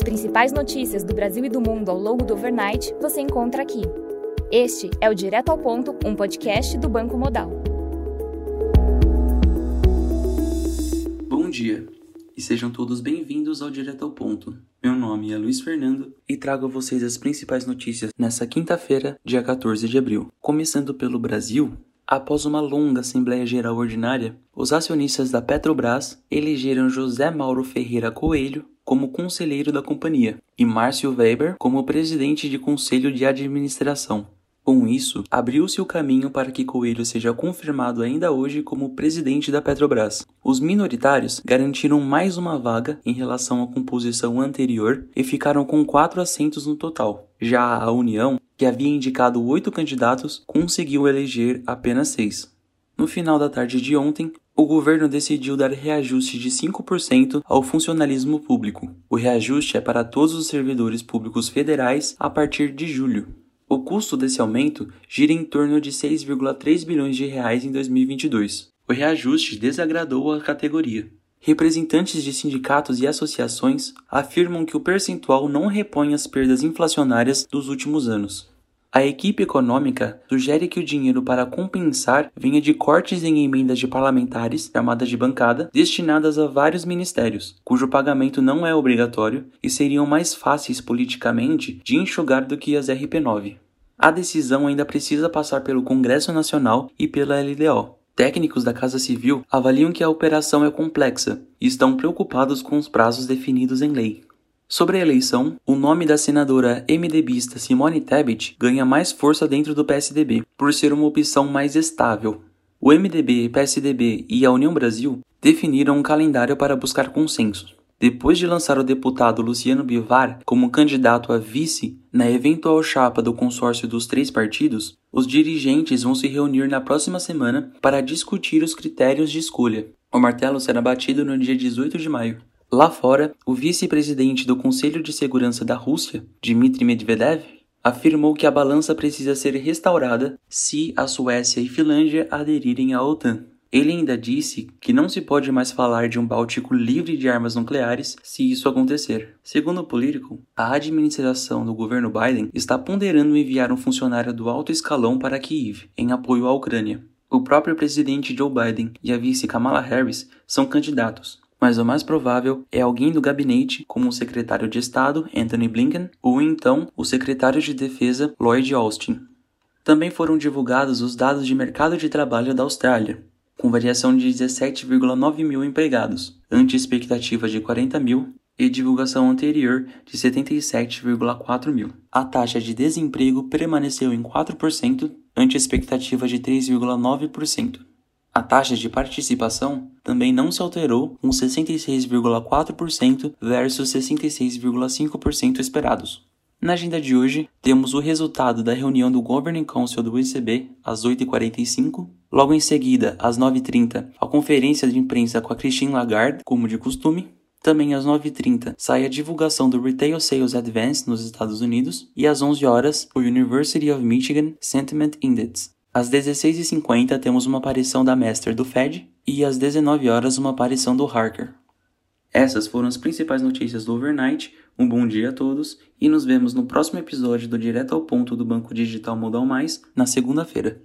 As principais notícias do Brasil e do mundo ao longo do overnight você encontra aqui. Este é o Direto ao Ponto, um podcast do Banco Modal. Bom dia e sejam todos bem-vindos ao Direto ao Ponto. Meu nome é Luiz Fernando e trago a vocês as principais notícias nessa quinta-feira, dia 14 de abril. Começando pelo Brasil, Após uma longa Assembleia Geral Ordinária, os acionistas da Petrobras elegeram José Mauro Ferreira Coelho como conselheiro da companhia e Márcio Weber como presidente de conselho de administração. Com isso, abriu-se o caminho para que Coelho seja confirmado ainda hoje como presidente da Petrobras. Os minoritários garantiram mais uma vaga em relação à composição anterior e ficaram com quatro assentos no total. Já a União que havia indicado oito candidatos, conseguiu eleger apenas seis. No final da tarde de ontem, o governo decidiu dar reajuste de 5% ao funcionalismo público. O reajuste é para todos os servidores públicos federais a partir de julho. O custo desse aumento gira em torno de 6,3 bilhões de reais em 2022. O reajuste desagradou a categoria. Representantes de sindicatos e associações afirmam que o percentual não repõe as perdas inflacionárias dos últimos anos. A equipe econômica sugere que o dinheiro para compensar venha de cortes em emendas de parlamentares, chamadas de bancada, destinadas a vários ministérios, cujo pagamento não é obrigatório e seriam mais fáceis politicamente de enxugar do que as RP9. A decisão ainda precisa passar pelo Congresso Nacional e pela LDO. Técnicos da Casa Civil avaliam que a operação é complexa e estão preocupados com os prazos definidos em lei. Sobre a eleição, o nome da senadora MDBista Simone Tebet ganha mais força dentro do PSDB, por ser uma opção mais estável. O MDB, PSDB e a União Brasil definiram um calendário para buscar consenso. Depois de lançar o deputado Luciano Bivar como candidato a vice na eventual chapa do consórcio dos três partidos, os dirigentes vão se reunir na próxima semana para discutir os critérios de escolha. O martelo será batido no dia 18 de maio. Lá fora, o vice-presidente do Conselho de Segurança da Rússia, Dmitry Medvedev, afirmou que a balança precisa ser restaurada se a Suécia e Finlândia aderirem à OTAN. Ele ainda disse que não se pode mais falar de um Báltico livre de armas nucleares se isso acontecer. Segundo o Politico, a administração do governo Biden está ponderando enviar um funcionário do alto escalão para Kiev, em apoio à Ucrânia. O próprio presidente Joe Biden e a vice Kamala Harris são candidatos, mas o mais provável é alguém do gabinete, como o secretário de Estado, Anthony Blinken, ou então o secretário de Defesa, Lloyd Austin. Também foram divulgados os dados de mercado de trabalho da Austrália, com variação de 17,9 mil empregados, ante expectativa de 40 mil e divulgação anterior de 77,4 mil. A taxa de desemprego permaneceu em 4%, ante expectativa de 3,9%. A taxa de participação também não se alterou, com 66,4% versus 66,5% esperados. Na agenda de hoje, temos o resultado da reunião do Governing Council do ECB às 8h45. Logo em seguida, às 9h30, a conferência de imprensa com a Christine Lagarde, como de costume. Também às 9h30 sai a divulgação do Retail Sales Advance nos Estados Unidos. E às 11 horas, o University of Michigan Sentiment Index, às 16h50 temos uma aparição da Master do Fed e às 19 horas uma aparição do Harker. Essas foram as principais notícias do overnight. Um bom dia a todos e nos vemos no próximo episódio do Direto ao Ponto do Banco Digital Modal Mais na segunda-feira.